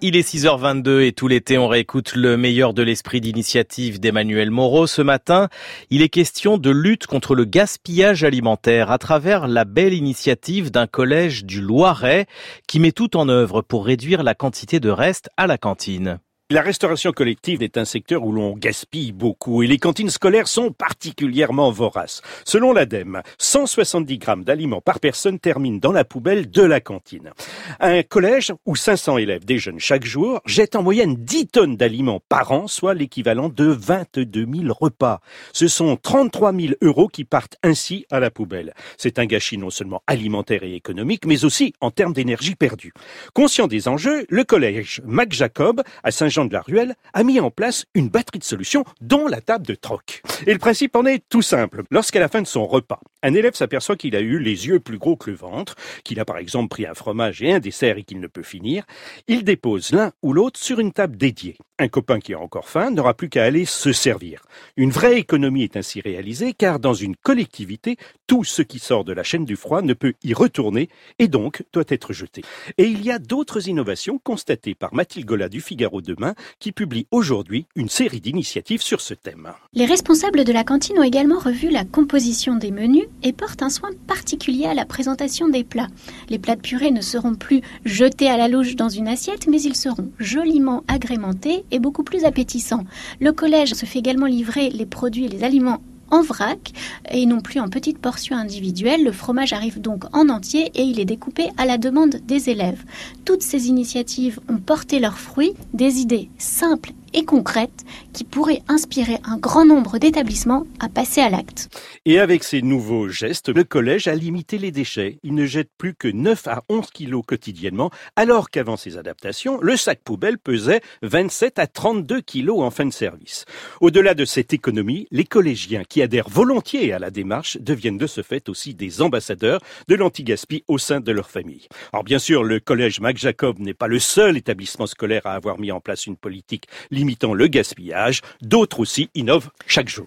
Il est 6h22 et tout l'été on réécoute le meilleur de l'esprit d'initiative d'Emmanuel Moreau. Ce matin, il est question de lutte contre le gaspillage alimentaire à travers la belle initiative d'un collège du Loiret qui met tout en œuvre pour réduire la quantité de restes à la cantine. La restauration collective est un secteur où l'on gaspille beaucoup et les cantines scolaires sont particulièrement voraces. Selon l'ADEME, 170 grammes d'aliments par personne terminent dans la poubelle de la cantine. Un collège où 500 élèves déjeunent chaque jour jette en moyenne 10 tonnes d'aliments par an, soit l'équivalent de 22 000 repas. Ce sont 33 000 euros qui partent ainsi à la poubelle. C'est un gâchis non seulement alimentaire et économique, mais aussi en termes d'énergie perdue. Conscient des enjeux, le collège Mac Jacob à Saint-Jean de la Ruelle a mis en place une batterie de solutions, dont la table de troc. Et le principe en est tout simple. Lorsqu'à la fin de son repas, un élève s'aperçoit qu'il a eu les yeux plus gros que le ventre, qu'il a par exemple pris un fromage et un dessert et qu'il ne peut finir, il dépose l'un ou l'autre sur une table dédiée. Un copain qui a encore faim n'aura plus qu'à aller se servir. Une vraie économie est ainsi réalisée car dans une collectivité, tout ce qui sort de la chaîne du froid ne peut y retourner et donc doit être jeté. Et il y a d'autres innovations constatées par Mathilde Gola du Figaro demain qui publie aujourd'hui une série d'initiatives sur ce thème. Les responsables de la cantine ont également revu la composition des menus et portent un soin particulier à la présentation des plats. Les plats de purée ne seront plus jetés à la louche dans une assiette, mais ils seront joliment agrémentés et beaucoup plus appétissants. Le collège se fait également livrer les produits et les aliments en vrac et non plus en petites portions individuelles. Le fromage arrive donc en entier et il est découpé à la demande des élèves. Toutes ces initiatives ont porté leurs fruits, des idées simples et concrètes qui pourraient inspirer un grand nombre d'établissements à passer à l'acte. Et avec ces nouveaux gestes, le collège a limité les déchets. Il ne jette plus que 9 à 11 kilos quotidiennement, alors qu'avant ces adaptations, le sac poubelle pesait 27 à 32 kilos en fin de service. Au-delà de cette économie, les collégiens qui adhèrent volontiers à la démarche deviennent de ce fait aussi des ambassadeurs de l'anti-gaspi au sein de leur famille. Alors bien sûr, le collège Mac Jacob n'est pas le seul établissement scolaire à avoir mis en place une politique limitant le gaspillage. D'autres aussi innovent chaque jour.